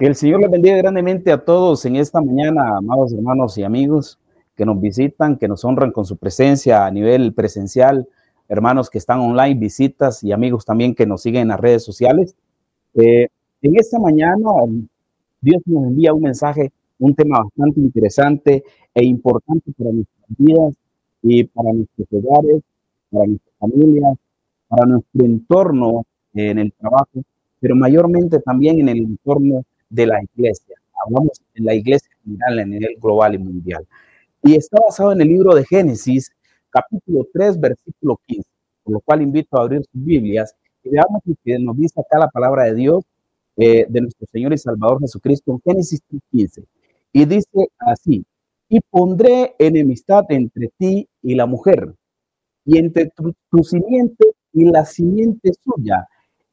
Que el Señor les bendiga grandemente a todos en esta mañana, amados hermanos y amigos que nos visitan, que nos honran con su presencia a nivel presencial, hermanos que están online, visitas y amigos también que nos siguen en las redes sociales. Eh, en esta mañana Dios nos envía un mensaje, un tema bastante interesante e importante para nuestras vidas y para nuestros hogares, para nuestras familias, para nuestro entorno en el trabajo, pero mayormente también en el entorno de la iglesia. Hablamos en la iglesia general, a nivel global y mundial. Y está basado en el libro de Génesis, capítulo 3, versículo 15, por lo cual invito a abrir sus Biblias y veamos lo que nos dice acá la palabra de Dios eh, de nuestro Señor y Salvador Jesucristo en Génesis 15. Y dice así, y pondré enemistad entre ti y la mujer, y entre tu, tu simiente y la simiente suya.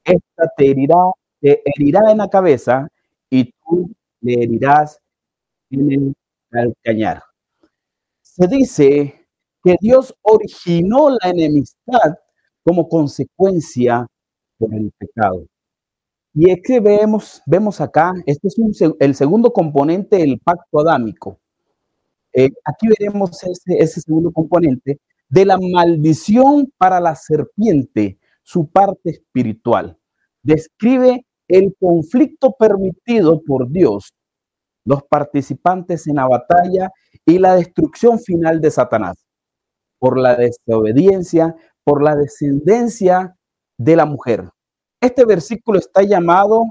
Esta te herirá, te herirá en la cabeza le herirás en el calcañar. Se dice que Dios originó la enemistad como consecuencia por el pecado. Y es que vemos, vemos acá, este es el segundo componente del pacto adámico. Eh, aquí veremos ese segundo componente de la maldición para la serpiente, su parte espiritual. Describe el conflicto permitido por Dios, los participantes en la batalla y la destrucción final de Satanás, por la desobediencia, por la descendencia de la mujer. Este versículo está llamado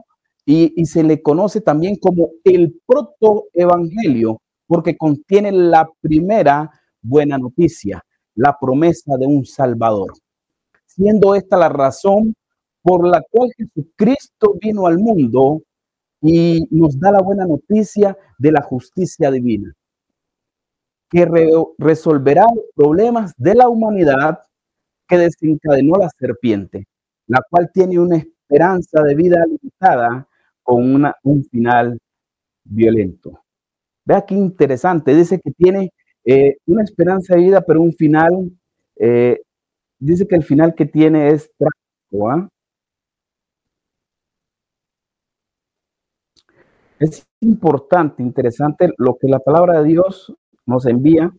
y, se le conoce también como el protoevangelio, porque contiene la primera buena noticia, la promesa de un Salvador, siendo esta la razón por la cual Jesucristo vino al mundo y nos da la buena noticia de la justicia divina, que resolverá los problemas de la humanidad que desencadenó la serpiente, la cual tiene una esperanza de vida limitada con una, un final violento. Vea qué interesante, dice que tiene eh, una esperanza de vida, pero un final, eh, dice que el final que tiene es trágico. ¿ah? Es importante, interesante lo que la palabra de Dios nos envía.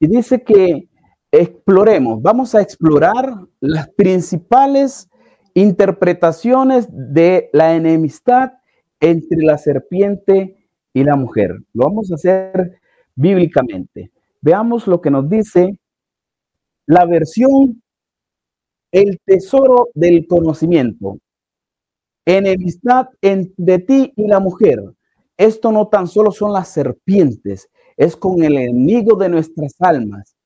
Y dice que exploremos, vamos a explorar las principales interpretaciones de la enemistad entre la serpiente y la mujer. Lo vamos a hacer bíblicamente. Veamos lo que nos dice la versión El tesoro del conocimiento enemistad entre ti y la mujer. Esto no tan solo son las serpientes, es con el enemigo de nuestras almas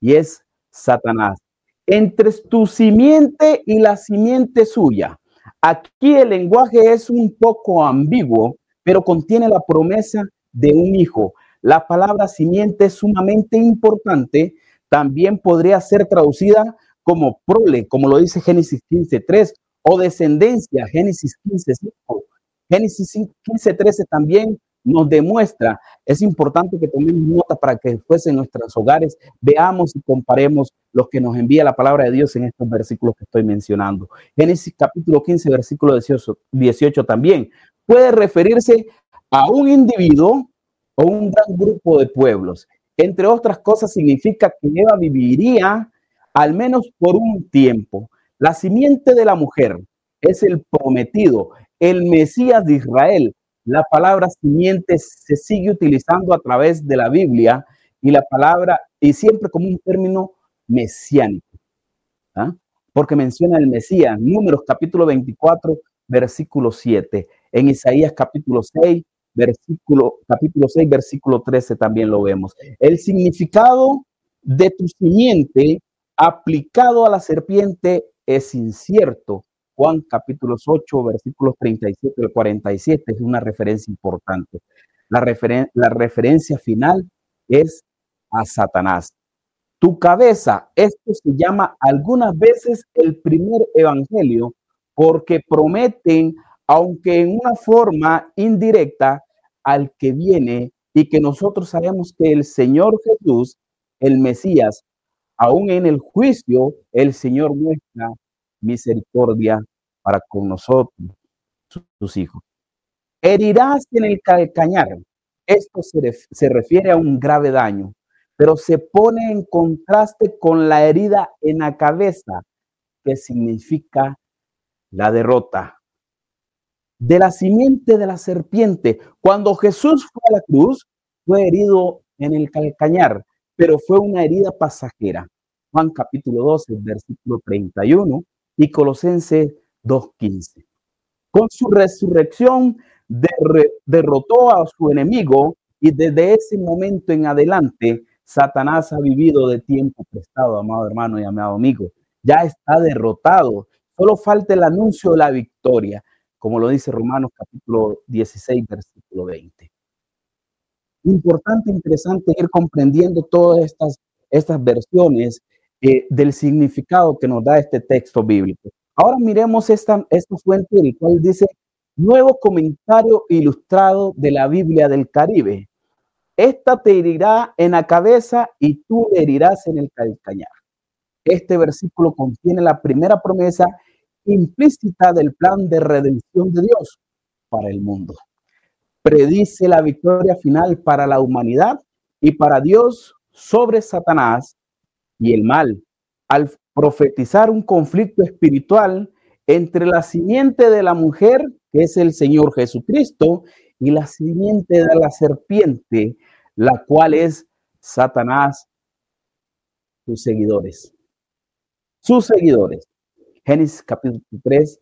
y es Satanás. Entre tu simiente y la simiente suya. Aquí el lenguaje es un poco ambiguo, pero contiene la promesa de un hijo. La palabra simiente es sumamente importante. También podría ser traducida como prole, como lo dice Génesis 15.3, o descendencia, Génesis 15, 5. Génesis 15, 13 también nos demuestra, es importante que tomemos nota para que después en nuestros hogares veamos y comparemos lo que nos envía la palabra de Dios en estos versículos que estoy mencionando. Génesis capítulo 15, versículo 18, 18 también puede referirse a un individuo o un gran grupo de pueblos. Entre otras cosas, significa que Eva viviría al menos por un tiempo. La simiente de la mujer es el prometido, el Mesías de Israel. La palabra simiente se sigue utilizando a través de la Biblia y la palabra, y siempre como un término mesiánico, ¿ah? porque menciona el Mesías, números capítulo 24, versículo 7, en Isaías capítulo 6, versículo, capítulo 6, versículo 13 también lo vemos. El significado de tu simiente aplicado a la serpiente es incierto. Juan capítulo 8, versículos 37 al 47 es una referencia importante. La, la referencia final es a Satanás. Tu cabeza, esto se llama algunas veces el primer evangelio porque prometen, aunque en una forma indirecta, al que viene y que nosotros sabemos que el Señor Jesús, el Mesías, aún en el juicio, el Señor muestra misericordia para con nosotros, sus hijos. Herirás en el calcañar. Esto se, refiere a un grave daño, pero se pone en contraste con la herida en la cabeza, que significa la derrota. De la simiente de la serpiente. Cuando Jesús fue a la cruz, fue herido en el calcañar, pero fue una herida pasajera. Juan capítulo 12, versículo 31 y Colosenses 2.15. Con su resurrección derrotó a su enemigo y desde ese momento en adelante Satanás ha vivido de tiempo prestado, amado hermano y amado amigo. Ya está derrotado. Solo falta el anuncio de la victoria, como lo dice Romanos capítulo 16, versículo 20. Importante, interesante ir comprendiendo todas estas, estas versiones eh, del significado que nos da este texto bíblico. Ahora miremos esta, esta fuente, el cual dice Nuevo comentario ilustrado de la Biblia del Caribe. Esta te herirá en la cabeza y tú herirás en el calcañar. Este versículo contiene la primera promesa implícita del plan de redención de Dios para el mundo. Predice la victoria final para la humanidad y para Dios sobre Satanás y el mal, al profetizar un conflicto espiritual entre la simiente de la mujer, que es el Señor Jesucristo, y la simiente de la serpiente, la cual es Satanás, sus seguidores. Sus seguidores. Génesis capítulo 3,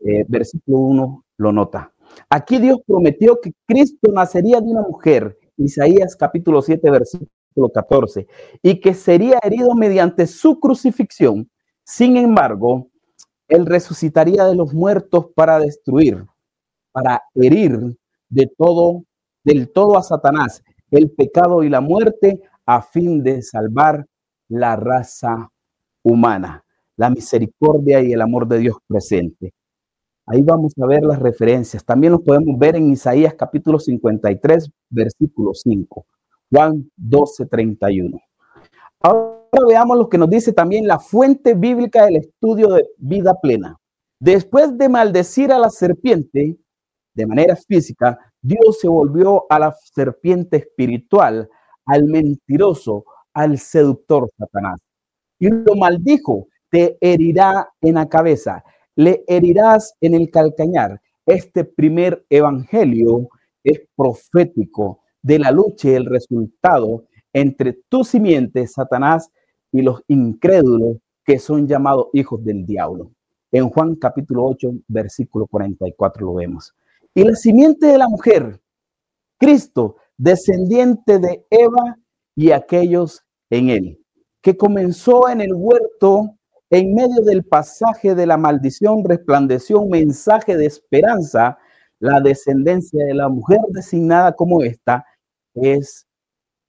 eh, versículo 1 lo nota. Aquí Dios prometió que Cristo nacería de una mujer, Isaías capítulo 7, versículo 14, y que sería herido mediante su crucifixión. Sin embargo, él resucitaría de los muertos para destruir, para herir de todo, del todo a Satanás, el pecado y la muerte, a fin de salvar la raza humana, la misericordia y el amor de Dios presente. Ahí vamos a ver las referencias. También los podemos ver en Isaías capítulo 53, versículo 5, Juan 12, 31. Ahora veamos lo que nos dice también la fuente bíblica del estudio de vida plena. Después de maldecir a la serpiente de manera física, Dios se volvió a la serpiente espiritual, al mentiroso, al seductor Satanás. Y lo maldijo, te herirá en la cabeza, le herirás en el calcañar. Este primer evangelio es profético de la lucha y el resultado entre tu simiente, Satanás, y los incrédulos que son llamados hijos del diablo. En Juan capítulo 8, versículo 44 lo vemos. Y la simiente de la mujer, Cristo, descendiente de Eva y aquellos en él, que comenzó en el huerto en medio del pasaje de la maldición, resplandeció un mensaje de esperanza. La descendencia de la mujer designada como esta es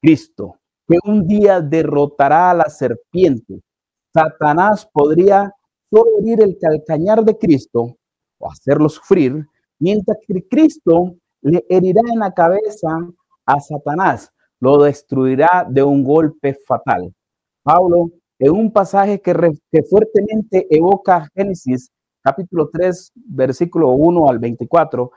Cristo, que un día derrotará a la serpiente. Satanás podría solo herir el calcañar de Cristo o hacerlo sufrir, mientras que Cristo le herirá en la cabeza a Satanás, lo destruirá de un golpe fatal. Pablo, en un pasaje que, que fuertemente evoca Génesis capítulo 3, versículo 1 al 24,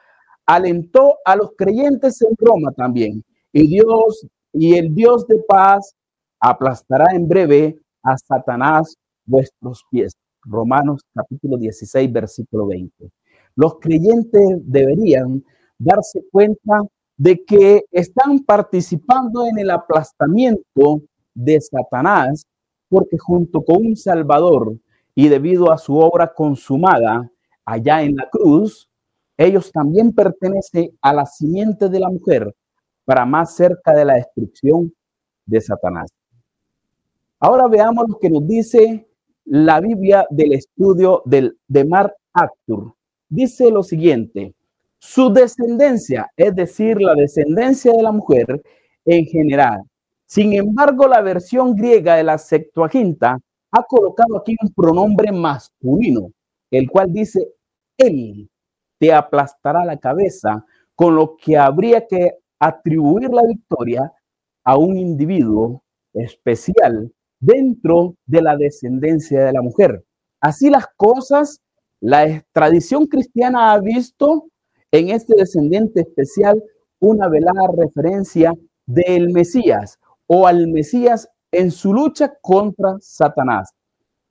alentó a los creyentes en Roma también y Dios y el Dios de paz aplastará en breve a Satanás vuestros pies. Romanos capítulo 16, versículo 20. Los creyentes deberían darse cuenta de que están participando en el aplastamiento de Satanás porque junto con un Salvador y debido a su obra consumada allá en la cruz, ellos también pertenecen a la simiente de la mujer, para más cerca de la destrucción de Satanás. Ahora veamos lo que nos dice la Biblia del estudio de Mar Actur. Dice lo siguiente, su descendencia, es decir, la descendencia de la mujer en general. Sin embargo, la versión griega de la Septuaginta ha colocado aquí un pronombre masculino, el cual dice, él te aplastará la cabeza, con lo que habría que atribuir la victoria a un individuo especial dentro de la descendencia de la mujer. Así las cosas, la tradición cristiana ha visto en este descendiente especial una velada referencia del Mesías o al Mesías en su lucha contra Satanás,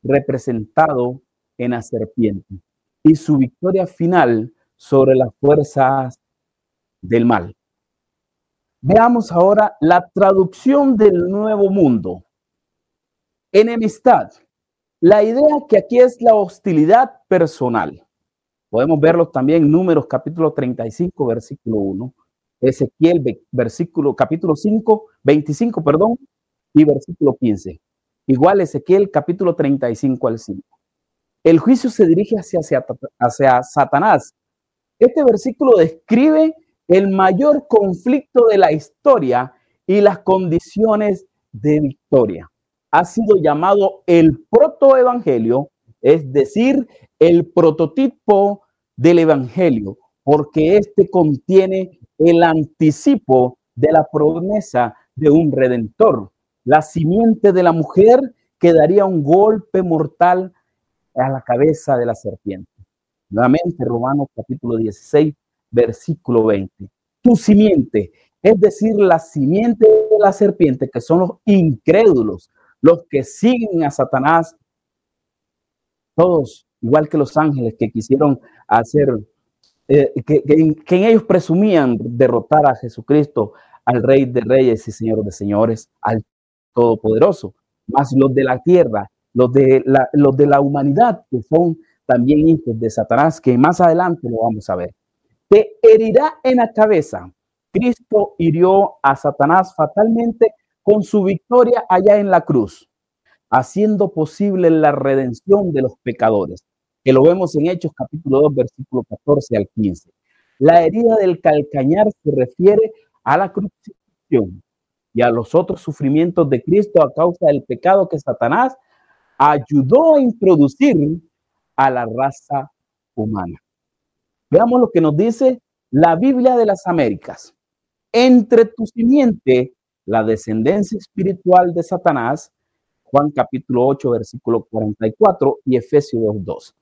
representado en la serpiente, y su victoria final sobre las fuerzas del mal. Veamos ahora la traducción del nuevo mundo. Enemistad. La idea que aquí es la hostilidad personal. Podemos verlo también en Números capítulo 35, versículo 1. Ezequiel, versículo, capítulo 5, 25, perdón, y versículo 15. Igual Ezequiel, capítulo 35 al 5. El juicio se dirige hacia, hacia, hacia Satanás. Este versículo describe el mayor conflicto de la historia y las condiciones de victoria. Ha sido llamado el protoevangelio, es decir, el prototipo del evangelio, porque este contiene el anticipo de la promesa de un redentor. La simiente de la mujer que daría un golpe mortal a la cabeza de la serpiente. Nuevamente, Romanos capítulo 16, versículo 20. Tu simiente, es decir, la simiente de la serpiente, que son los incrédulos, los que siguen a Satanás, todos, igual que los ángeles que quisieron hacer eh, que, en ellos presumían derrotar a Jesucristo, al Rey de Reyes y Señor de Señores, al Todopoderoso, más los de la tierra, los de la, los de la humanidad, que son también hijos de Satanás, que más adelante lo vamos a ver. Te herirá en la cabeza. Cristo hirió a Satanás fatalmente con su victoria allá en la cruz, haciendo posible la redención de los pecadores que lo vemos en Hechos capítulo 2, versículo 14 al 15. La herida del calcañar se refiere a la crucifixión y a los otros sufrimientos de Cristo a causa del pecado que Satanás ayudó a introducir a la raza humana. Veamos lo que nos dice la Biblia de las Américas. Entre tu simiente, la descendencia espiritual de Satanás, Juan capítulo 8, versículo 44 y Efesios 2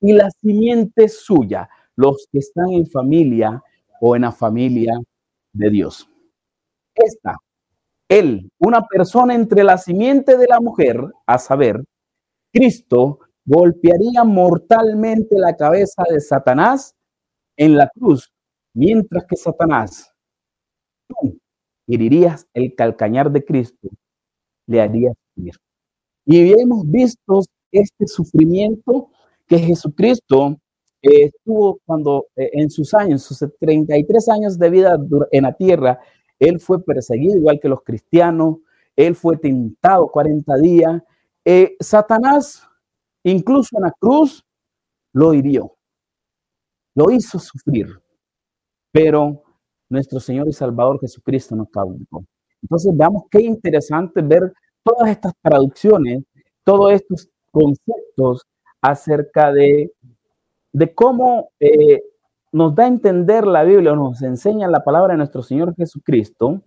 y la simiente suya, los que están en familia o en la familia de Dios. Esta, él, una persona entre la simiente de la mujer, a saber, Cristo, golpearía mortalmente la cabeza de Satanás en la cruz, mientras que Satanás, tú herirías el calcañar de Cristo, le harías ir. Y hemos visto este sufrimiento que Jesucristo eh, estuvo cuando eh, en sus años, sus 33 años de vida en la tierra, él fue perseguido igual que los cristianos, él fue tentado 40 días. Eh, Satanás, incluso en la cruz, lo hirió, lo hizo sufrir, pero nuestro Señor y Salvador Jesucristo nos cautivó. Entonces veamos qué interesante ver todas estas traducciones, todos estos conceptos acerca de, de cómo eh, nos da a entender la Biblia, nos enseña la palabra de nuestro Señor Jesucristo,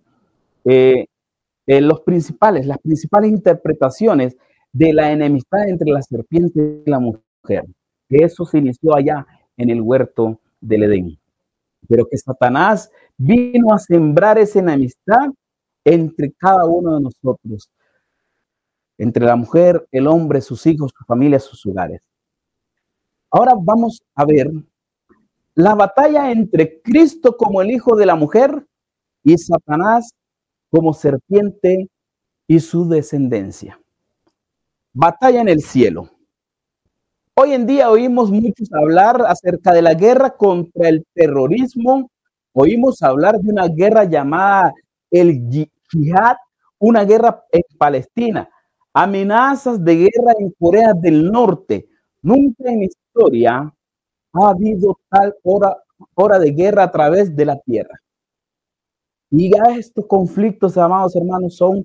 eh, eh, los principales, las principales interpretaciones de la enemistad entre la serpiente y la mujer, que eso se inició allá en el huerto del Edén, pero que Satanás vino a sembrar esa enemistad entre cada uno de nosotros, entre la mujer, el hombre, sus hijos, su familia, sus hogares. Ahora vamos a ver la batalla entre Cristo como el hijo de la mujer y Satanás como serpiente y su descendencia. Batalla en el cielo. Hoy en día oímos muchos hablar acerca de la guerra contra el terrorismo. Oímos hablar de una guerra llamada el Jihad, una guerra en Palestina, amenazas de guerra en Corea del Norte. Nunca en historia ha habido tal hora, hora de guerra a través de la tierra. Y ya estos conflictos, amados hermanos, son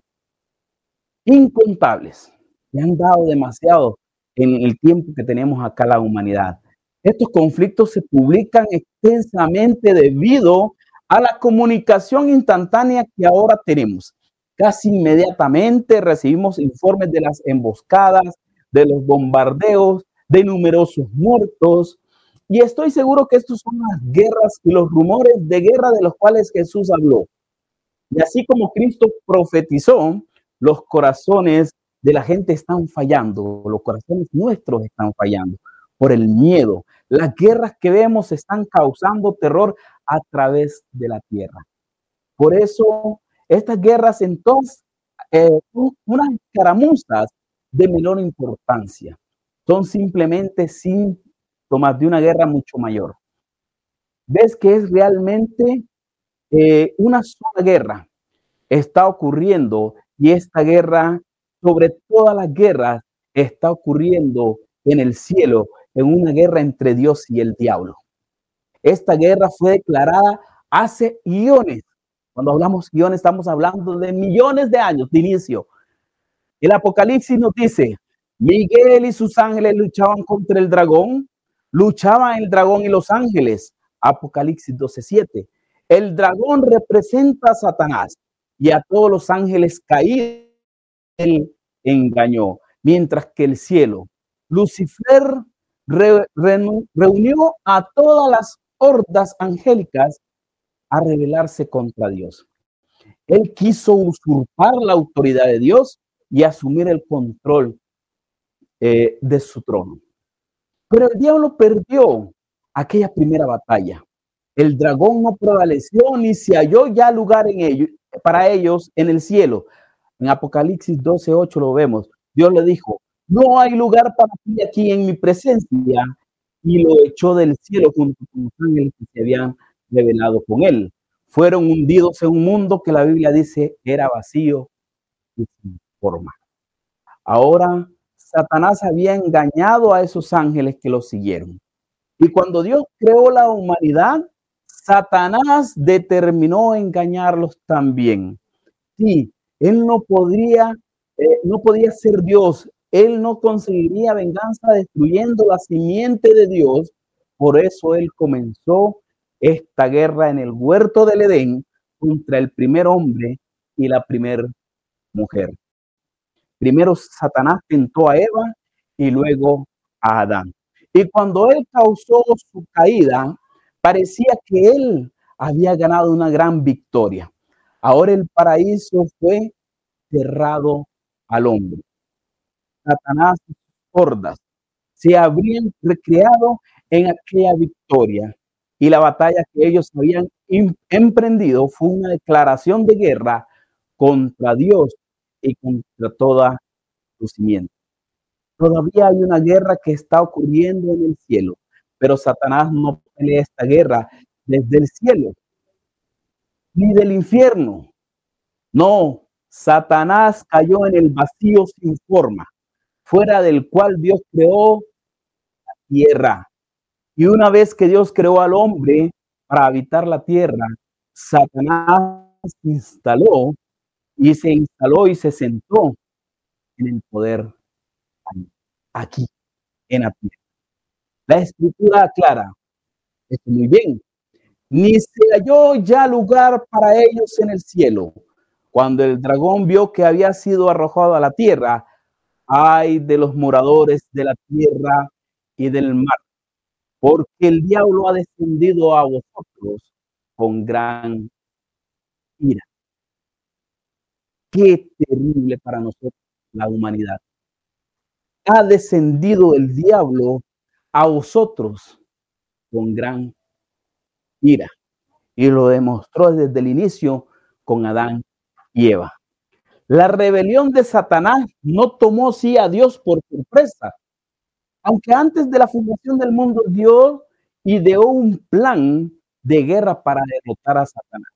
incontables. Y han dado demasiado en el tiempo que tenemos acá la humanidad. Estos conflictos se publican extensamente debido a la comunicación instantánea que ahora tenemos. Casi inmediatamente recibimos informes de las emboscadas, de los bombardeos, de numerosos muertos y estoy seguro que estos son las guerras y los rumores de guerra de los cuales Jesús habló. Y así como Cristo profetizó, los corazones de la gente están fallando, los corazones nuestros están fallando por el miedo. Las guerras que vemos están causando terror a través de la tierra. Por eso, estas guerras entonces, eh, unas caramuzas de menor importancia, son simplemente síntomas de una guerra mucho mayor. Ves que es realmente eh, una sola guerra está ocurriendo y esta guerra, sobre todas las guerras, está ocurriendo en el cielo, en una guerra entre Dios y el diablo. Esta guerra fue declarada hace iones. Cuando hablamos iones, estamos hablando de millones de años de inicio. El Apocalipsis nos dice, Miguel y sus ángeles luchaban contra el dragón, luchaban el dragón y los ángeles. Apocalipsis 12:7. El dragón representa a Satanás y a todos los ángeles caídos él engañó, mientras que el cielo, Lucifer reunió a todas las hordas angélicas a rebelarse contra Dios. Él quiso usurpar la autoridad de Dios y asumir el control eh, de su trono. Pero el diablo perdió aquella primera batalla. El dragón no prevaleció ni se halló ya lugar en ello, para ellos en el cielo. En Apocalipsis 12:8 lo vemos. Dios le dijo, no hay lugar para ti aquí en mi presencia. Y lo echó del cielo junto con los ángeles que se habían revelado con él. Fueron hundidos en un mundo que la Biblia dice era vacío y sin forma. Ahora Satanás había engañado a esos ángeles que lo siguieron. Y cuando Dios creó la humanidad, Satanás determinó engañarlos también. Sí, él no podría, eh, no podía ser Dios. Él no conseguiría venganza destruyendo la simiente de Dios. Por eso él comenzó esta guerra en el huerto del Edén contra el primer hombre y la primera mujer. Primero Satanás tentó a Eva y luego a Adán. Y cuando él causó su caída, Parecía que él había ganado una gran victoria. Ahora el paraíso fue cerrado al hombre. Satanás y hordas se habrían recreado en aquella victoria y la batalla que ellos habían emprendido fue una declaración de guerra contra Dios y contra toda su simiente. Todavía hay una guerra que está ocurriendo en el cielo pero Satanás no pelea esta guerra desde el cielo, ni del infierno. No, Satanás cayó en el vacío sin forma, fuera del cual Dios creó la tierra. Y una vez que Dios creó al hombre para habitar la tierra, Satanás instaló y se instaló y se sentó en el poder aquí, en la tierra. La escritura aclara esto muy bien. Ni se halló ya lugar para ellos en el cielo. Cuando el dragón vio que había sido arrojado a la tierra, ay de los moradores de la tierra y del mar, porque el diablo ha descendido a vosotros con gran ira. Qué terrible para nosotros la humanidad. Ha descendido el diablo a vosotros con gran ira. Y lo demostró desde el inicio con Adán y Eva. La rebelión de Satanás no tomó sí a Dios por sorpresa. Aunque antes de la fundación del mundo Dios ideó un plan de guerra para derrotar a Satanás.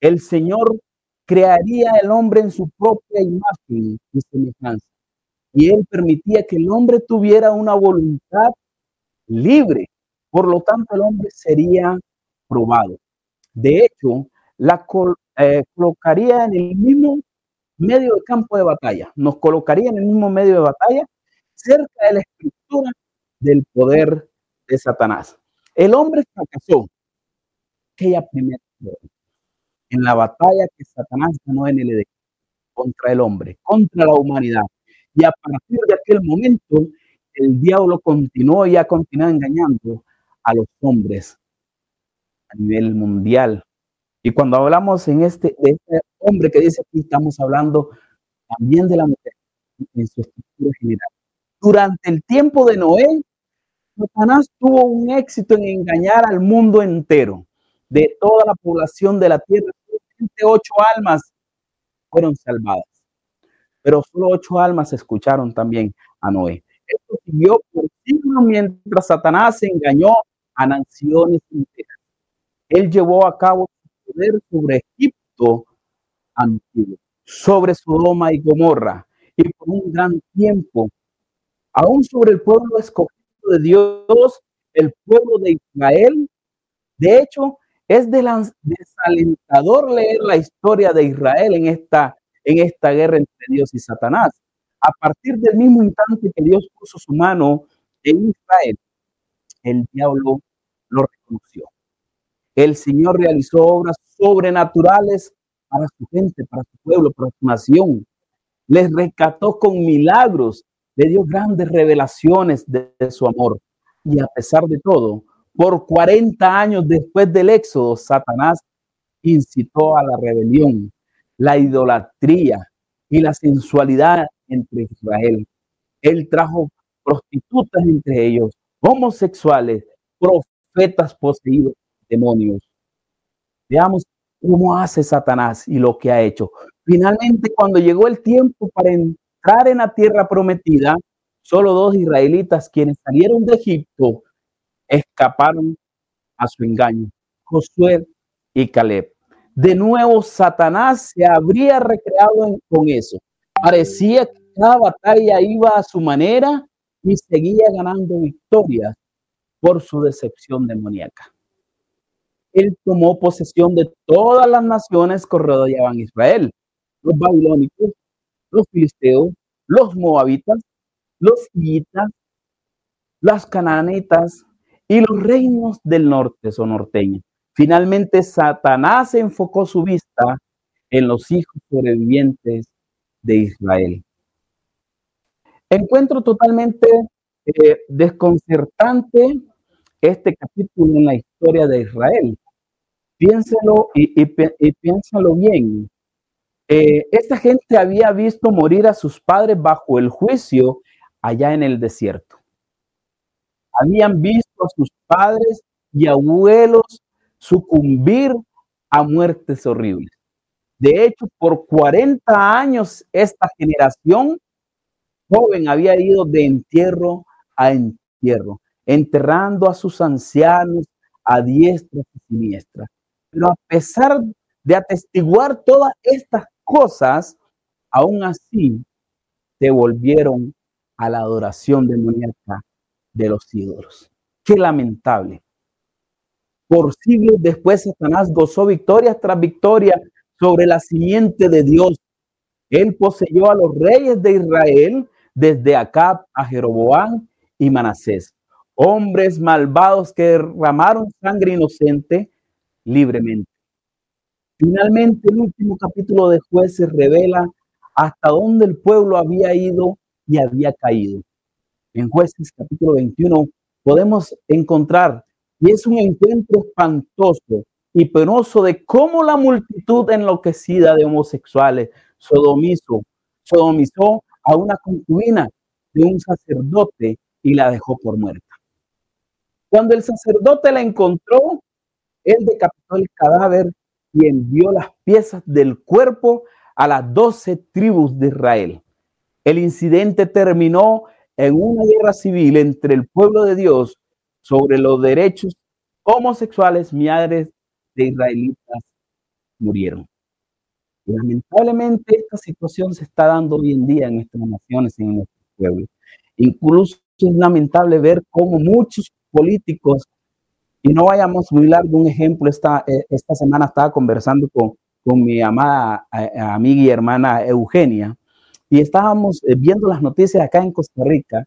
El Señor crearía el hombre en su propia imagen y semejanza. Y él permitía que el hombre tuviera una voluntad libre. Por lo tanto, el hombre sería probado. De hecho, la eh, colocaría en el mismo medio de campo de batalla. Nos colocaría en el mismo medio de batalla, cerca de la estructura del poder de Satanás. El hombre fracasó aquella primera en la batalla que Satanás ganó en el Edén contra el hombre, contra la humanidad. Y a partir de aquel momento, el diablo continuó y ha continuado engañando a los hombres a nivel mundial. Y cuando hablamos en este, de este hombre que dice aquí, estamos hablando también de la mujer en su estructura general. Durante el tiempo de Noé, Satanás tuvo un éxito en engañar al mundo entero. De toda la población de la tierra, ocho almas fueron salvadas. Pero solo ocho almas escucharon también a Noé. Esto siguió por siglos mientras Satanás engañó a naciones enteras. Él llevó a cabo su poder sobre Egipto antiguo, sobre Sodoma y Gomorra, y por un gran tiempo, aún sobre el pueblo escogido de Dios, el pueblo de Israel. De hecho, es desalentador leer la historia de Israel en esta, en esta guerra entre Dios y Satanás. A partir del mismo instante que Dios puso su mano en Israel, el diablo lo reconoció. El Señor realizó obras sobrenaturales para su gente, para su pueblo, para su nación. Les rescató con milagros, le dio grandes revelaciones de, de su amor. Y a pesar de todo, por 40 años después del éxodo, Satanás incitó a la rebelión, la idolatría y la sensualidad entre Israel. Él trajo prostitutas entre ellos, homosexuales, profetas poseídos, demonios. Veamos cómo hace Satanás y lo que ha hecho. Finalmente, cuando llegó el tiempo para entrar en la tierra prometida, solo dos israelitas quienes salieron de Egipto escaparon a su engaño, Josué y Caleb. De nuevo, Satanás se habría recreado con eso. Parecía que cada batalla iba a su manera y seguía ganando victorias por su decepción demoníaca. Él tomó posesión de todas las naciones que rodeaban Israel, los babilónicos, los filisteos, los moabitas, los hiitas, las cananitas y los reinos del norte son norteños. Finalmente, Satanás enfocó su vista en los hijos sobrevivientes de Israel. Encuentro totalmente eh, desconcertante este capítulo en la historia de Israel. Piénselo y, piénsalo bien. Eh, esta gente había visto morir a sus padres bajo el juicio allá en el desierto. Habían visto a sus padres y abuelos sucumbir a muertes horribles. De hecho, por 40 años esta generación joven había ido de entierro a entierro, enterrando a sus ancianos a diestra y siniestra. Pero a pesar de atestiguar todas estas cosas, aún así se volvieron a la adoración demoníaca de los ídolos. Qué lamentable. Por siglos después, Satanás gozó victoria tras victoria sobre la simiente de Dios. Él poseyó a los reyes de Israel desde Acab a Jeroboam y Manasés, hombres malvados que derramaron sangre inocente libremente. Finalmente, el último capítulo de jueces revela hasta dónde el pueblo había ido y había caído. En jueces capítulo 21 podemos encontrar, y es un encuentro espantoso y penoso de cómo la multitud enloquecida de homosexuales sodomizó, sodomizó a una concubina de un sacerdote y la dejó por muerta. Cuando el sacerdote la encontró, él decapitó el cadáver y envió las piezas del cuerpo a las doce tribus de Israel. El incidente terminó en una guerra civil entre el pueblo de Dios sobre los derechos homosexuales, miadres de israelitas murieron. lamentablemente esta situación se está dando hoy en día en nuestras naciones, en nuestro pueblo. Incluso es lamentable ver cómo muchos políticos, y no vayamos muy largo, un ejemplo, esta, eh, esta semana estaba conversando con, con mi amada eh, amiga y hermana Eugenia, y estábamos eh, viendo las noticias acá en Costa Rica,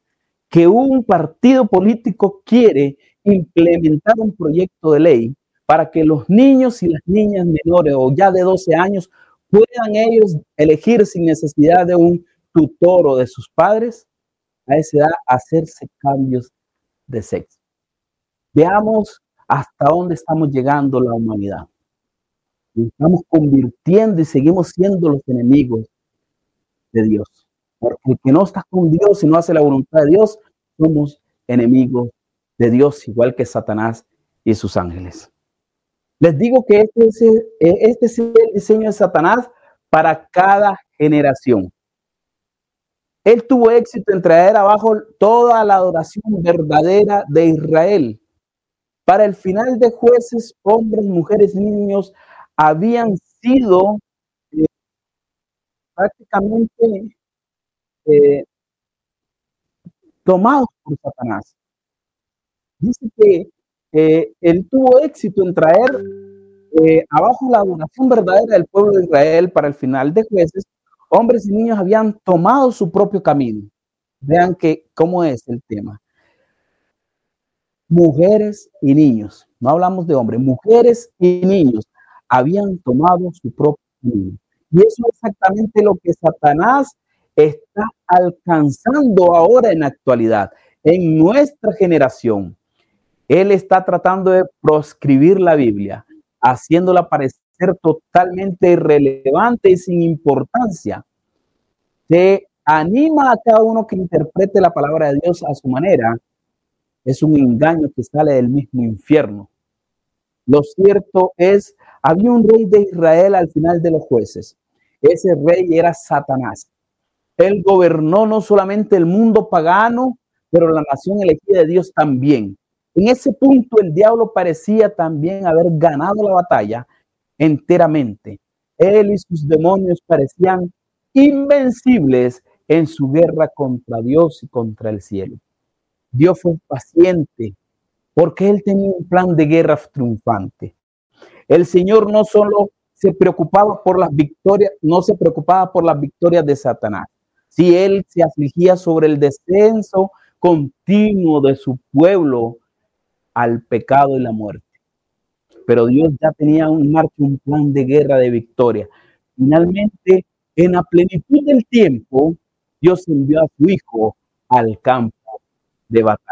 que un partido político quiere implementar un proyecto de ley para que los niños y las niñas menores o ya de 12 años puedan ellos elegir sin necesidad de un tutor o de sus padres a esa edad hacerse cambios de sexo. Veamos hasta dónde estamos llegando la humanidad. estamos convirtiendo y seguimos siendo los enemigos de Dios. Porque el que no está con Dios y no hace la voluntad de Dios, somos enemigos de Dios, igual que Satanás y sus ángeles. Les digo que este es el, este es el diseño de Satanás para cada generación. Él tuvo éxito en traer abajo toda la adoración verdadera de Israel. Para el final de jueces, hombres, mujeres, niños habían sido prácticamente eh, tomados por Satanás. Dice que eh, él tuvo éxito en traer abajo la adoración verdadera del pueblo de Israel para el final de jueces, hombres y niños habían tomado su propio camino. Vean que cómo es el tema. Mujeres y niños, no hablamos de hombres, mujeres y niños habían tomado su propio camino. Y eso es exactamente lo que Satanás está alcanzando ahora en la actualidad, en nuestra generación. Él está tratando de proscribir la Biblia, haciéndola parecer totalmente irrelevante y sin importancia. Se anima a cada uno que interprete la palabra de Dios a su manera. Es un engaño que sale del mismo infierno. Lo cierto es, había un rey de Israel al final de los jueces. Ese rey era Satanás. Él gobernó no solamente el mundo pagano, pero la nación elegida de Dios también. En ese punto el diablo parecía también haber ganado la batalla enteramente. Él y sus demonios parecían invencibles en su guerra contra Dios y contra el cielo. Dios fue paciente porque él tenía un plan de guerra triunfante. El Señor no solo se preocupaba por las victorias, no se preocupaba por las victorias de Satanás. Si él se afligía sobre el descenso continuo de su pueblo al pecado y la muerte pero Dios ya tenía un marco, un plan de guerra de victoria. Finalmente, en la plenitud del tiempo, Dios envió a su Hijo al campo de batalla.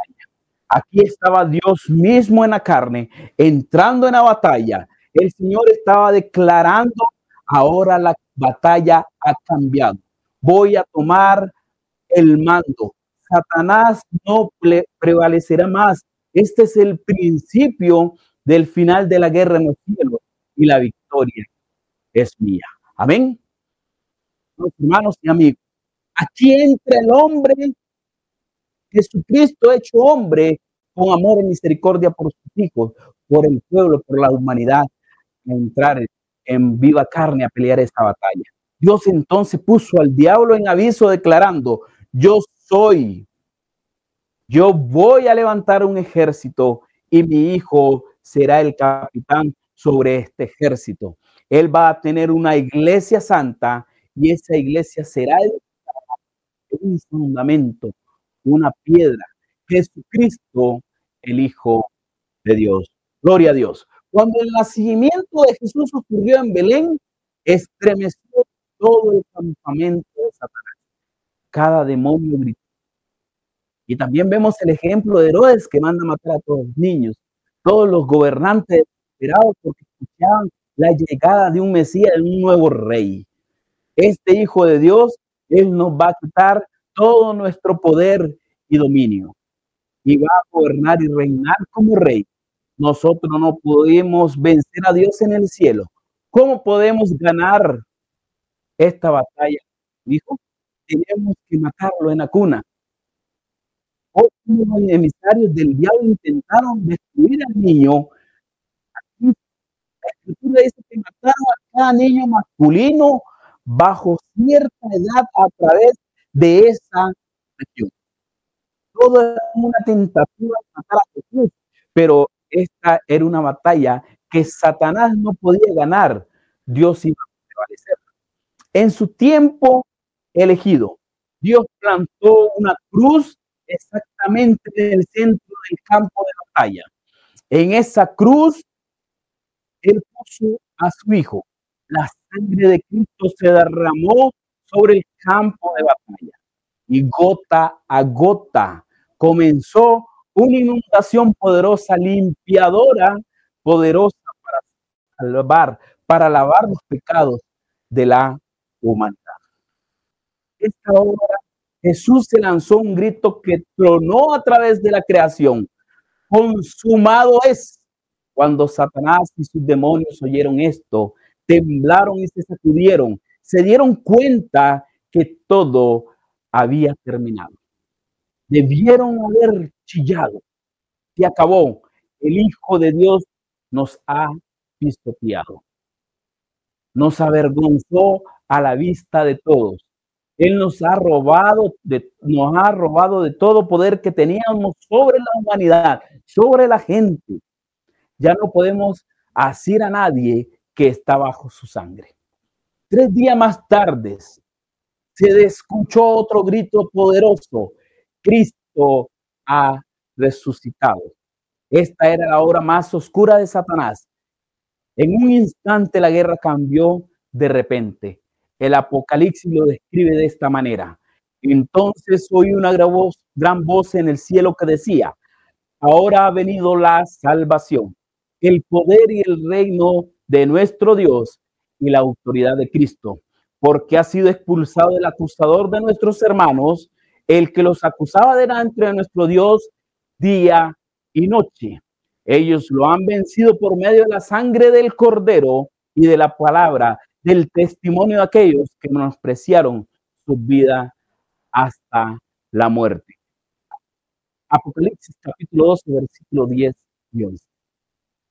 Aquí estaba Dios mismo en la carne, entrando en la batalla. El Señor estaba declarando, ahora la batalla ha cambiado. Voy a tomar el mando. Satanás no prevalecerá más. Este es el principio del final de la guerra en los cielos y la victoria es mía. Amén. Hermanos y amigos, aquí entra el hombre, Jesucristo hecho hombre, con amor y misericordia por sus hijos, por el pueblo, por la humanidad, entrar en viva carne a pelear esta batalla. Dios entonces puso al diablo en aviso declarando, yo soy, yo voy a levantar un ejército y mi hijo será el capitán sobre este ejército. Él va a tener una iglesia santa y esa iglesia será un fundamento, una piedra. Jesucristo, el Hijo de Dios. Gloria a Dios. Cuando el nacimiento de Jesús ocurrió en Belén, estremeció todo el campamento de Satanás. Cada demonio gritó. Y también vemos el ejemplo de Herodes que manda matar a todos los niños todos los gobernantes esperados porque escuchaban la llegada de un Mesías, de un nuevo rey. Este Hijo de Dios, Él nos va a quitar todo nuestro poder y dominio y va a gobernar y reinar como rey. Nosotros no podemos vencer a Dios en el cielo. ¿Cómo podemos ganar esta batalla? Dijo, tenemos que matarlo en la cuna los emisarios del diablo intentaron destruir al niño. Aquí la escritura dice que mataron a cada niño masculino bajo cierta edad a través de esa región. Todo era una tentativa de matar a Jesús, pero esta era una batalla que Satanás no podía ganar. Dios iba a prevalecer. En su tiempo elegido, Dios plantó una cruz exactamente en el centro del campo de batalla. En esa cruz, él puso a su hijo. La sangre de Cristo se derramó sobre el campo de batalla. Y gota a gota comenzó una inundación poderosa, limpiadora, poderosa para salvar, para lavar los pecados de la humanidad. Esta hora Jesús se lanzó un grito que tronó a través de la creación. Consumado es. Cuando Satanás y sus demonios oyeron esto, temblaron y se sacudieron, se dieron cuenta que todo había terminado. Debieron haber chillado. Se acabó. El Hijo de Dios nos ha pisoteado. Nos avergonzó a la vista de todos. Él nos ha robado de, nos ha robado de todo poder que teníamos sobre la humanidad, sobre la gente. Ya no podemos hacer a nadie que está bajo su sangre. Tres días más tarde se escuchó otro grito poderoso. Cristo ha resucitado. Esta era la hora más oscura de Satanás. En un instante la guerra cambió de repente. El Apocalipsis lo describe de esta manera. Entonces oí una gran voz, gran voz en el cielo que decía, ahora ha venido la salvación, el poder y el reino de nuestro Dios y la autoridad de Cristo, porque ha sido expulsado el acusador de nuestros hermanos, el que los acusaba delante de nuestro Dios día y noche. Ellos lo han vencido por medio de la sangre del cordero y de la palabra del testimonio de aquellos que menospreciaron su vida hasta la muerte. Apocalipsis capítulo 12, versículo 10 y 11.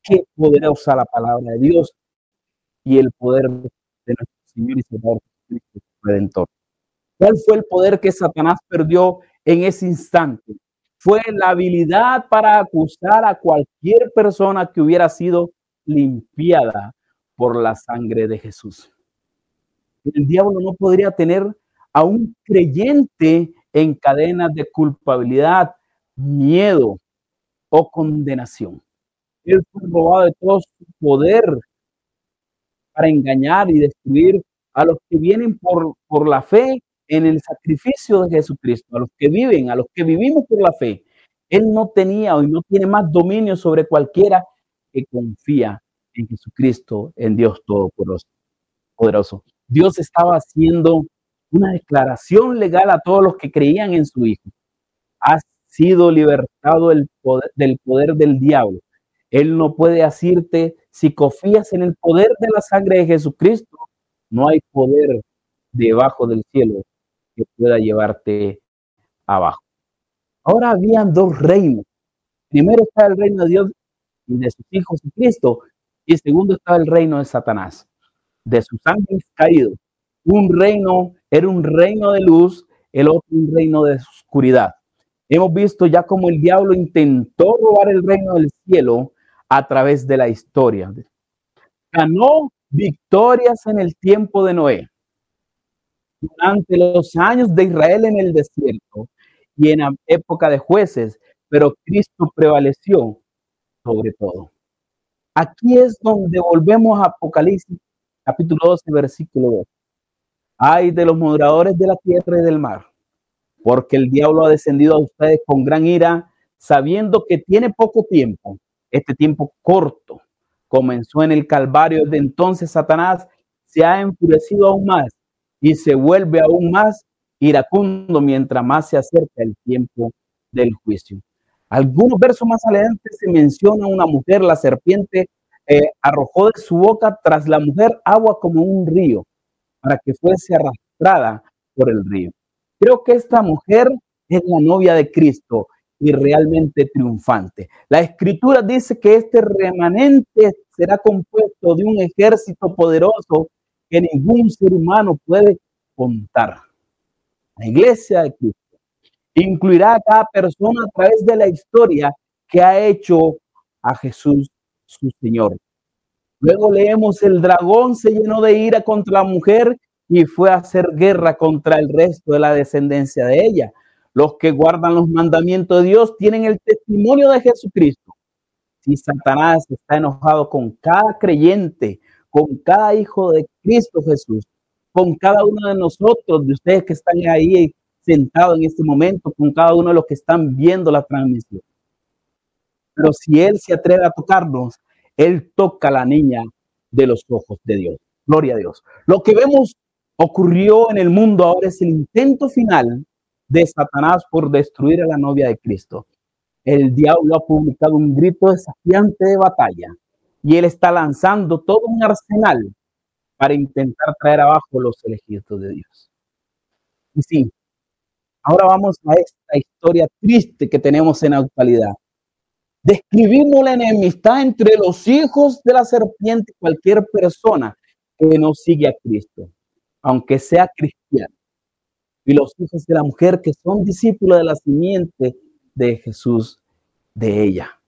Qué poderosa la palabra de Dios y el poder de nuestro Señor y Señor Cristo Redentor. ¿Cuál fue el poder que Satanás perdió en ese instante? Fue la habilidad para acusar a cualquier persona que hubiera sido limpiada por la sangre de Jesús. El diablo no podría tener a un creyente en cadenas de culpabilidad, miedo o condenación. Él fue robado de todo poder para engañar y destruir a los que vienen por, por la fe en el sacrificio de Jesucristo, a los que viven, a los que vivimos por la fe. Él no tenía y no tiene más dominio sobre cualquiera que confía en Jesucristo, en Dios Todopoderoso. Dios estaba haciendo una declaración legal a todos los que creían en su Hijo. Ha sido libertado el del poder del diablo. Él no puede decirte, si confías en el poder de la sangre de Jesucristo, no hay poder debajo del cielo que pueda llevarte abajo. Ahora habían dos reinos. Primero está el reino de Dios y de sus hijos y Cristo, y segundo estaba el reino de Satanás, de sus ángeles caídos. Un reino era un reino de luz, el otro un reino de oscuridad. Hemos visto ya cómo el diablo intentó robar el reino del cielo a través de la historia. Ganó victorias en el tiempo de Noé, durante los años de Israel en el desierto y en época de jueces, pero Cristo prevaleció sobre todo. Aquí es donde volvemos a Apocalipsis capítulo 12, versículo 2. Ay de los moderadores de la tierra y del mar, porque el diablo ha descendido a ustedes con gran ira, sabiendo que tiene poco tiempo, este tiempo corto. Comenzó en el Calvario, de entonces Satanás se ha enfurecido aún más y se vuelve aún más iracundo mientras más se acerca el tiempo del juicio. Algunos versos más adelante se menciona una mujer, la serpiente eh, arrojó de su boca tras la mujer agua como un río para que fuese arrastrada por el río. Creo que esta mujer es la novia de Cristo y realmente triunfante. La escritura dice que este remanente será compuesto de un ejército poderoso que ningún ser humano puede contar. La iglesia de Cristo incluirá a cada persona a través de la historia que ha hecho a Jesús su Señor. Luego leemos, el dragón se llenó de ira contra la mujer y fue a hacer guerra contra el resto de la descendencia de ella. Los que guardan los mandamientos de Dios tienen el testimonio de Jesucristo. Si Satanás está enojado con cada creyente, con cada hijo de Cristo Jesús, con cada uno de nosotros, de ustedes que están ahí sentado en este momento con cada uno de los que están viendo la transmisión. Pero si Él se atreve a tocarnos, Él toca a la niña de los ojos de Dios. Gloria a Dios. Lo que vemos ocurrió en el mundo ahora es el intento final de Satanás por destruir a la novia de Cristo. El diablo ha publicado un grito desafiante de batalla y él está lanzando todo un arsenal para intentar traer abajo los elegidos de Dios. Y sí, ahora vamos a esta historia triste que tenemos en la actualidad. Describimos la enemistad entre los hijos de la serpiente cualquier persona que no sigue a Cristo, aunque sea cristiano. Y los hijos de la mujer que son discípulos de la simiente de Jesús, de ella.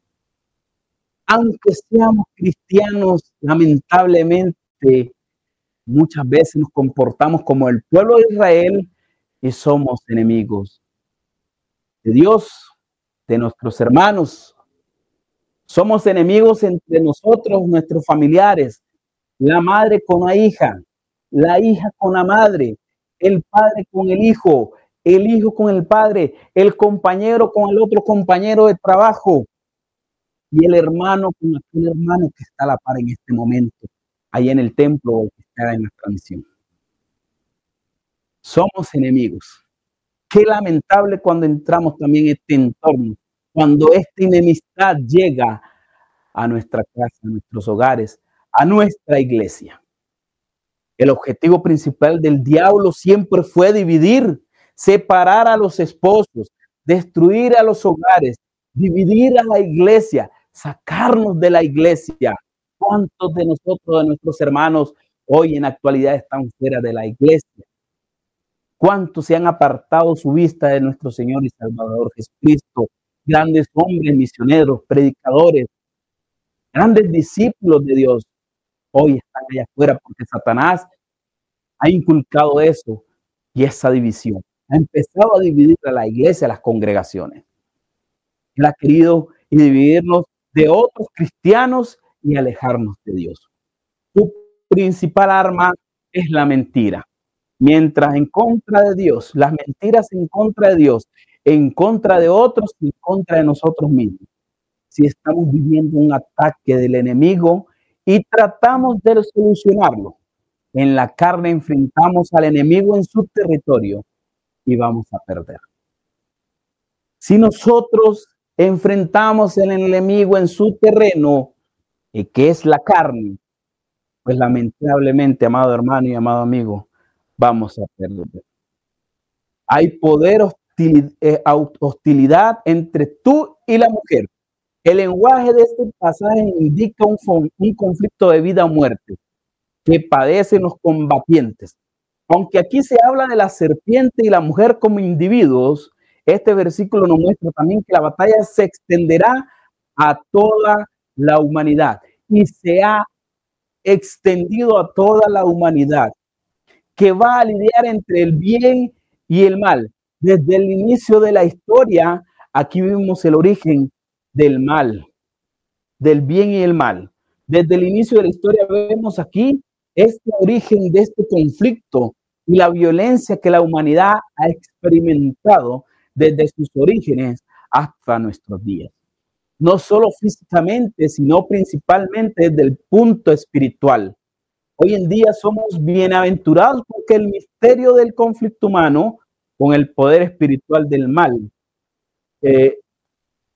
Aunque seamos cristianos, lamentablemente, muchas veces nos comportamos como el pueblo de Israel y somos enemigos de Dios, de nuestros hermanos. Somos enemigos entre nosotros, nuestros familiares, la madre con la hija, la hija con la madre, el padre con el hijo, el hijo con el padre, el compañero con el otro compañero de trabajo y el hermano con aquel hermano que está a la par en este momento, ahí en el templo que está en nuestra misión. Somos enemigos. Qué lamentable cuando entramos también en este entorno, cuando esta enemistad llega a nuestra casa, a nuestros hogares, a nuestra iglesia. El objetivo principal del diablo siempre fue dividir, separar a los esposos, destruir a los hogares, dividir a la iglesia, sacarnos de la iglesia. ¿Cuántos de nosotros, de nuestros hermanos, hoy en actualidad están fuera de la iglesia? ¿Cuántos se han apartado su vista de nuestro Señor y Salvador Jesucristo? Grandes hombres, misioneros, predicadores, grandes discípulos de Dios, hoy están allá afuera porque Satanás ha inculcado eso y esa división. Ha empezado a dividir a la iglesia, a las congregaciones. Él ha querido dividirnos de otros cristianos y alejarnos de Dios. Su principal arma es la mentira. Mientras en contra de Dios, las mentiras en contra de Dios, en contra de otros, en contra de nosotros mismos. Si estamos viviendo un ataque del enemigo y tratamos de solucionarlo, en la carne enfrentamos al enemigo en su territorio y vamos a perder. Si nosotros enfrentamos al enemigo en su terreno, y que es la carne, pues lamentablemente, amado hermano y amado amigo, vamos a perder. Hay poder, eh, hostilidad entre tú y la mujer. El lenguaje de este pasaje indica un, un conflicto de vida o muerte que padecen los combatientes. Aunque aquí se habla de la serpiente y la mujer como individuos, este versículo nos muestra también que la batalla se extenderá a toda la humanidad y se ha extendido a toda la humanidad, que va a lidiar entre el bien y el mal. Desde el inicio de la historia, aquí vimos el origen del mal, del bien y el mal. Desde el inicio de la historia vemos aquí este origen de este conflicto y la violencia que la humanidad ha experimentado desde sus orígenes hasta nuestros días. No solo físicamente, sino principalmente desde el punto espiritual. Hoy en día somos bienaventurados porque el misterio del conflicto humano con el poder espiritual del mal, eh,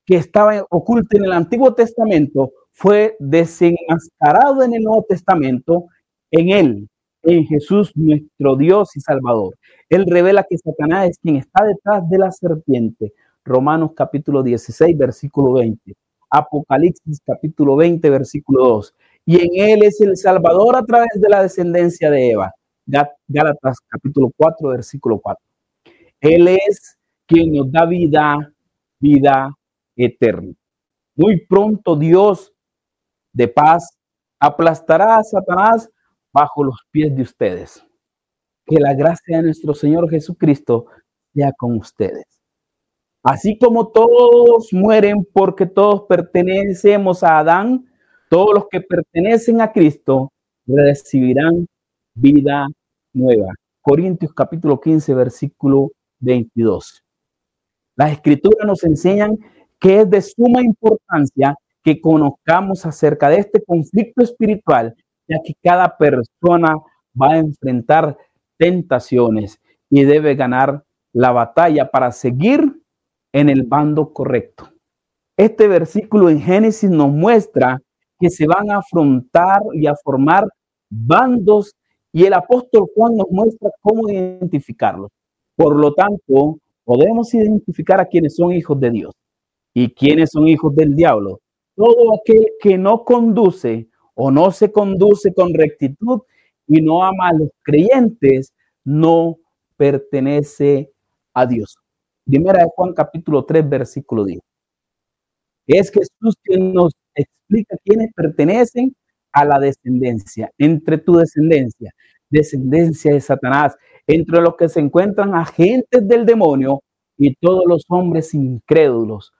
que estaba oculto en el Antiguo Testamento, fue desenmascarado en el Nuevo Testamento en Él, en Jesús nuestro Dios y Salvador. Él revela que Satanás es quien está detrás de la serpiente. Romanos capítulo 16, versículo 20. Apocalipsis capítulo 20, versículo 2. Y en Él es el Salvador a través de la descendencia de Eva. Gálatas capítulo 4, versículo 4. Él es quien nos da vida, vida eterna. Muy pronto Dios de paz aplastará a Satanás bajo los pies de ustedes. Que la gracia de nuestro Señor Jesucristo sea con ustedes. Así como todos mueren porque todos pertenecemos a Adán, todos los que pertenecen a Cristo recibirán vida nueva. Corintios capítulo 15, versículo 22. Las escrituras nos enseñan que es de suma importancia que conozcamos acerca de este conflicto espiritual, ya que cada persona va a enfrentar tentaciones y debe ganar la batalla para seguir en el bando correcto. Este versículo en Génesis nos muestra que se van a afrontar y a formar bandos y el apóstol Juan nos muestra cómo identificarlos. Por lo tanto, podemos identificar a quienes son hijos de Dios y quienes son hijos del diablo. Todo aquel que no conduce o no se conduce con rectitud y no ama a los creyentes, no pertenece a Dios. Primera de Juan capítulo 3, versículo 10. Es Jesús quien nos explica quiénes pertenecen a la descendencia, entre tu descendencia, descendencia de Satanás, entre los que se encuentran agentes del demonio y todos los hombres incrédulos,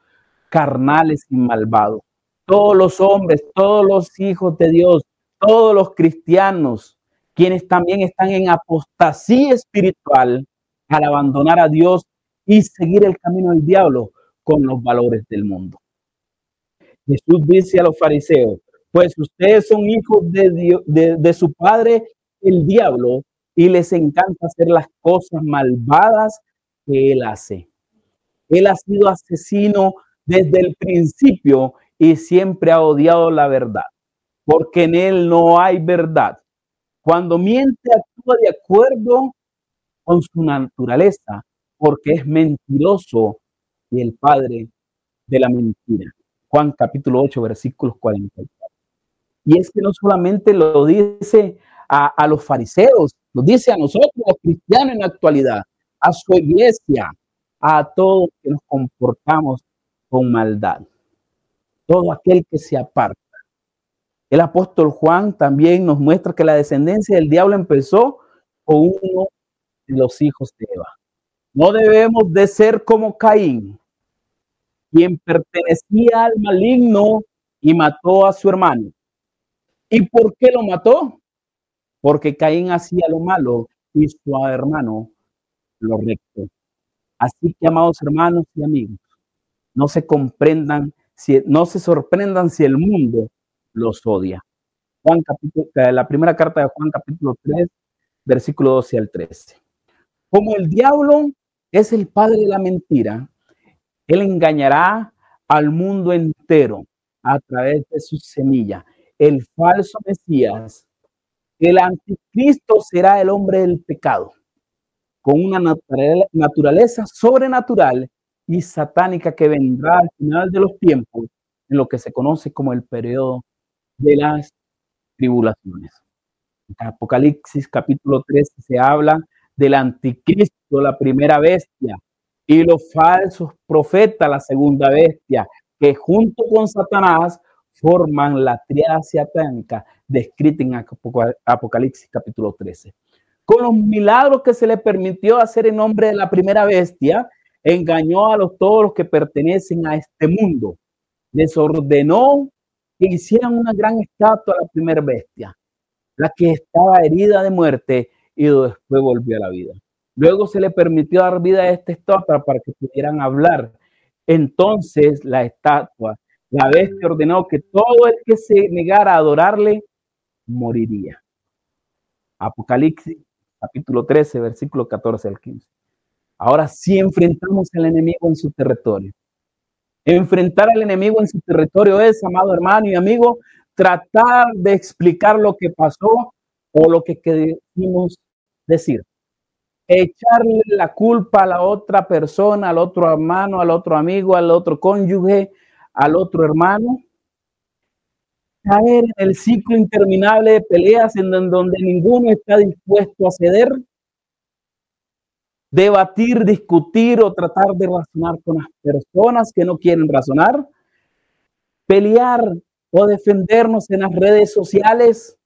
carnales y malvados. Todos los hombres, todos los hijos de Dios, todos los cristianos, quienes también están en apostasía espiritual al abandonar a Dios y seguir el camino del diablo con los valores del mundo. Jesús dice a los fariseos, pues ustedes son hijos de, de, su padre el diablo y les encanta hacer las cosas malvadas que él hace. Él ha sido asesino desde el principio y siempre ha odiado la verdad, porque en él no hay verdad. Cuando miente actúa de acuerdo con su naturaleza, porque es mentiroso y el padre de la mentira. Juan capítulo 8, versículos 44. Y es que no solamente lo dice a, los fariseos, lo dice a nosotros, los cristianos en la actualidad, a su iglesia, a todos que nos comportamos con maldad. Todo aquel que se aparta. El apóstol Juan también nos muestra que la descendencia del diablo empezó con uno de los hijos de Eva. No debemos de ser como Caín, quien pertenecía al maligno y mató a su hermano. ¿Y por qué lo mató? Porque Caín hacía lo malo y su hermano lo recto. Así que, amados hermanos y amigos, no se comprendan, no se sorprendan si el mundo los odia. Juan capítulo, eh, la primera carta de Juan capítulo 3, versículo 12 al 13. Como el diablo es el padre de la mentira, él engañará al mundo entero a través de su semilla el falso Mesías, el anticristo será el hombre del pecado, con una naturaleza sobrenatural y satánica que vendrá al final de los tiempos, en lo que se conoce como el periodo de las tribulaciones. En Apocalipsis capítulo 3 se habla del anticristo, la primera bestia, y los falsos profetas, la segunda bestia, que junto con Satanás forman la triada satánica descrita en Apocalipsis capítulo 13. Con los milagros que se le permitió hacer en nombre de la primera bestia, engañó a los, todos los que pertenecen a este mundo. Les ordenó que hicieran una gran estatua a la primera bestia, la que estaba herida de muerte y después volvió a la vida. Luego se le permitió dar vida a esta estatua para que pudieran hablar. Entonces la estatua la bestia ordenó que todo el que se negara a adorarle moriría. Apocalipsis capítulo 13, versículo 14 al 15. Ahora sí enfrentamos al enemigo en su territorio. Enfrentar al enemigo en su territorio es, amado hermano y amigo, tratar de explicar lo que pasó o lo que queremos decir. Echarle la culpa a la otra persona, al otro hermano, al otro amigo, al otro cónyuge, al otro hermano, caer en el ciclo interminable de peleas en donde ninguno está dispuesto a ceder, debatir, discutir o tratar de razonar con las personas que no quieren razonar, pelear o defendernos en las redes sociales.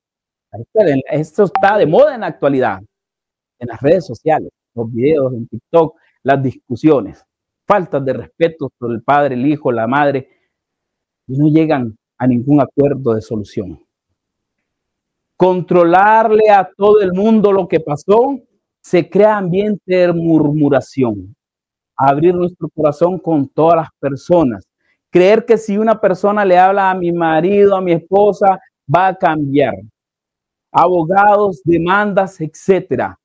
Esto está de moda en la actualidad, en las redes sociales, los videos en TikTok, las discusiones, faltas de respeto por el padre, el hijo, la madre, y no llegan a ningún acuerdo de solución. Controlarle a todo el mundo lo que pasó, se crea ambiente de murmuración. Abrir nuestro corazón con todas las personas Creer que si una persona le habla a mi marido, a mi esposa, va a cambiar. Abogados, demandas, etcétera.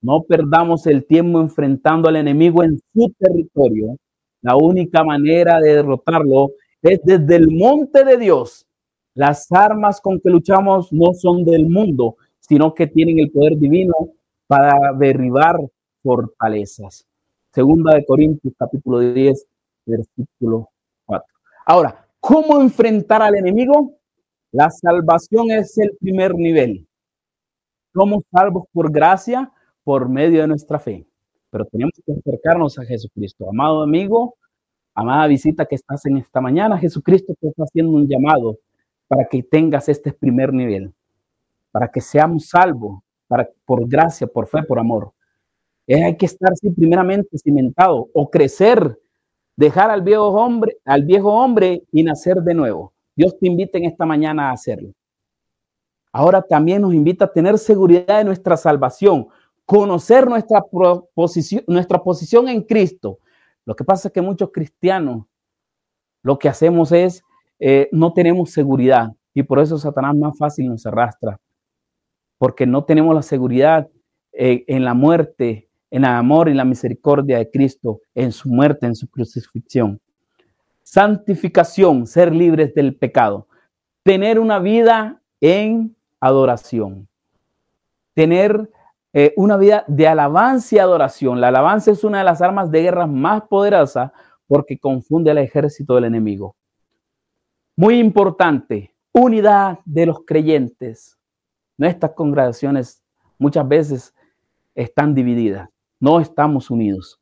No perdamos el tiempo enfrentando al enemigo en su territorio. La única manera de derrotarlo es desde el monte de Dios. Las armas con que luchamos no son del mundo, sino que tienen el poder divino para derribar fortalezas. Segunda de Corintios capítulo 10, versículo 4. Ahora, ¿cómo enfrentar al enemigo? La salvación es el primer nivel. Somos salvos por gracia, por medio de nuestra fe. Pero tenemos que acercarnos a Jesucristo. Amado amigo, amada visita que estás en esta mañana, Jesucristo te está haciendo un llamado para que tengas este primer nivel, para que seamos salvos, por gracia, por fe, por amor. Hay que estar sí, primeramente cimentado o crecer, dejar al viejo hombre, al viejo hombre y nacer de nuevo. Dios te invita en esta mañana a hacerlo. Ahora también nos invita a tener seguridad de nuestra salvación, conocer nuestra posición, nuestra posición en Cristo. Lo que pasa es que muchos cristianos lo que hacemos es eh, no tenemos seguridad y por eso Satanás más fácil nos arrastra, porque no tenemos la seguridad eh, en la muerte, en el amor y la misericordia de Cristo, en su muerte, en su crucifixión. Santificación, ser libres del pecado, tener una vida en adoración, tener eh, una vida de alabanza y adoración. La alabanza es una de las armas de guerra más poderosas porque confunde al ejército del enemigo. Muy importante, unidad de los creyentes. Nuestras congregaciones muchas veces están divididas, no estamos unidos.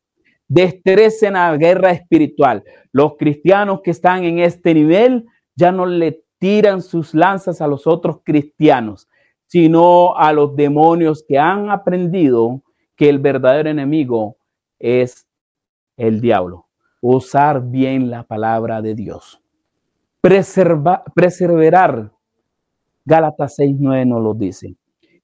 Destreza en la guerra espiritual. Los cristianos que están en este nivel ya no le tiran sus lanzas a los otros cristianos, sino a los demonios que han aprendido que el verdadero enemigo es el diablo. Usar bien la palabra de Dios. Preserva, preservar. Gálatas 6.9 nos lo dice.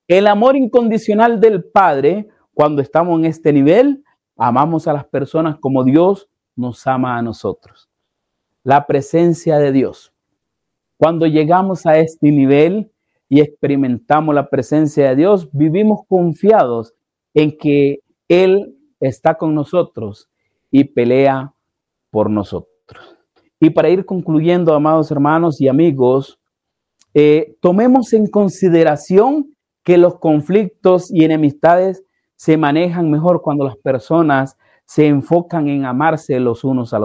El amor incondicional del Padre, cuando estamos en este nivel, amamos a las personas como Dios nos ama a nosotros. La presencia de Dios. Cuando llegamos a este nivel, y experimentamos la presencia de Dios, vivimos confiados en que Él está con nosotros y pelea por nosotros. Y para ir concluyendo, amados hermanos y amigos, eh, tomemos en consideración que los conflictos y enemistades se manejan mejor cuando las personas se enfocan en amarse los unos a,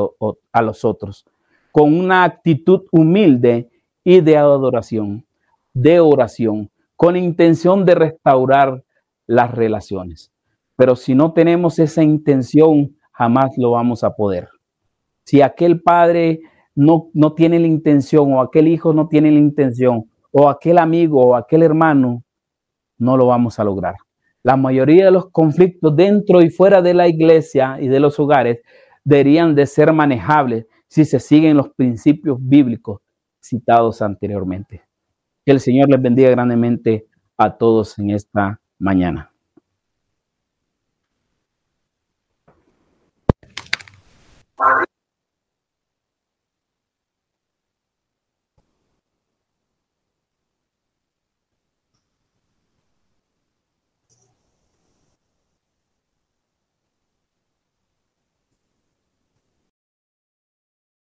a los otros, con una actitud humilde y de adoración de oración con intención de restaurar las relaciones. Pero si no tenemos esa intención, jamás lo vamos a poder. Si aquel padre no, no tiene la intención o aquel hijo no tiene la intención o aquel amigo o aquel hermano, no lo vamos a lograr. La mayoría de los conflictos dentro y fuera de la iglesia y de los hogares deberían de ser manejables si se siguen los principios bíblicos citados anteriormente. Que el Señor les bendiga grandemente a todos en esta mañana.